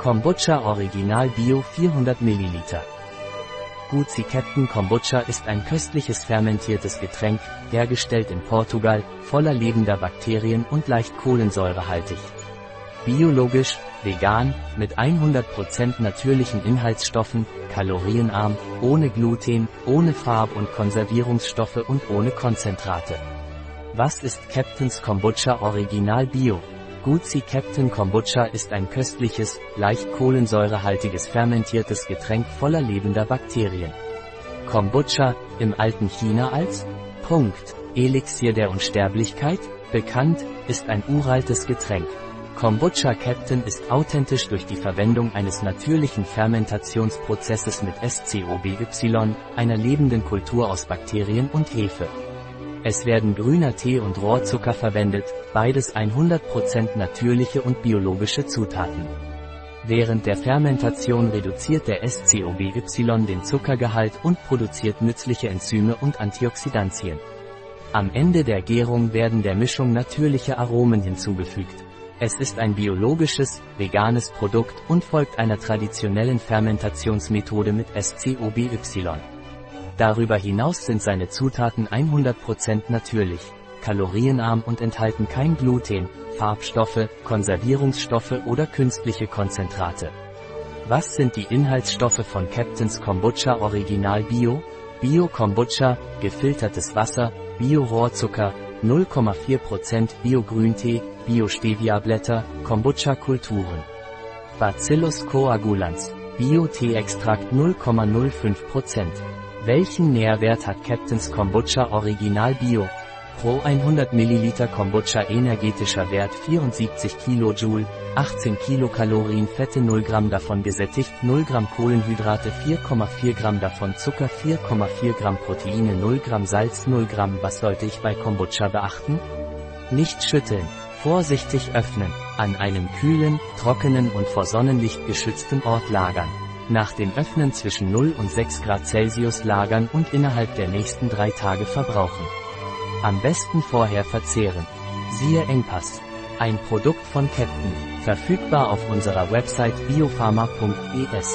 Kombucha Original Bio 400 ml. Guzi Captain Kombucha ist ein köstliches fermentiertes Getränk, hergestellt in Portugal, voller lebender Bakterien und leicht kohlensäurehaltig. Biologisch, vegan, mit 100% natürlichen Inhaltsstoffen, kalorienarm, ohne Gluten, ohne Farb- und Konservierungsstoffe und ohne Konzentrate. Was ist Captain's Kombucha Original Bio? Guzi Captain Kombucha ist ein köstliches, leicht kohlensäurehaltiges fermentiertes Getränk voller lebender Bakterien. Kombucha, im alten China als Punkt, Elixier der Unsterblichkeit, bekannt, ist ein uraltes Getränk. Kombucha Captain ist authentisch durch die Verwendung eines natürlichen Fermentationsprozesses mit SCOBY, einer lebenden Kultur aus Bakterien und Hefe. Es werden grüner Tee und Rohrzucker verwendet, beides 100% natürliche und biologische Zutaten. Während der Fermentation reduziert der SCOBY den Zuckergehalt und produziert nützliche Enzyme und Antioxidantien. Am Ende der Gärung werden der Mischung natürliche Aromen hinzugefügt. Es ist ein biologisches, veganes Produkt und folgt einer traditionellen Fermentationsmethode mit SCOBY. Darüber hinaus sind seine Zutaten 100% natürlich, kalorienarm und enthalten kein Gluten, Farbstoffe, Konservierungsstoffe oder künstliche Konzentrate. Was sind die Inhaltsstoffe von Captain's Kombucha Original Bio? Bio Kombucha, gefiltertes Wasser, Bio Rohrzucker, 0,4% Bio Grüntee, Bio Stevia Blätter, Kombucha Kulturen. Bacillus coagulans, Bio Teeextrakt 0,05%. Welchen Nährwert hat Captain's Kombucha Original Bio? Pro 100 ml Kombucha energetischer Wert 74 kJ, 18 Kilokalorien Fette 0 Gramm davon gesättigt, 0 Gramm Kohlenhydrate 4,4 Gramm davon Zucker 4,4 Gramm Proteine 0 Gramm Salz 0 Gramm Was sollte ich bei Kombucha beachten? Nicht schütteln. Vorsichtig öffnen. An einem kühlen, trockenen und vor Sonnenlicht geschützten Ort lagern. Nach dem Öffnen zwischen 0 und 6 Grad Celsius lagern und innerhalb der nächsten drei Tage verbrauchen. Am besten vorher verzehren. Siehe Engpass. Ein Produkt von Captain, verfügbar auf unserer Website biopharma.es.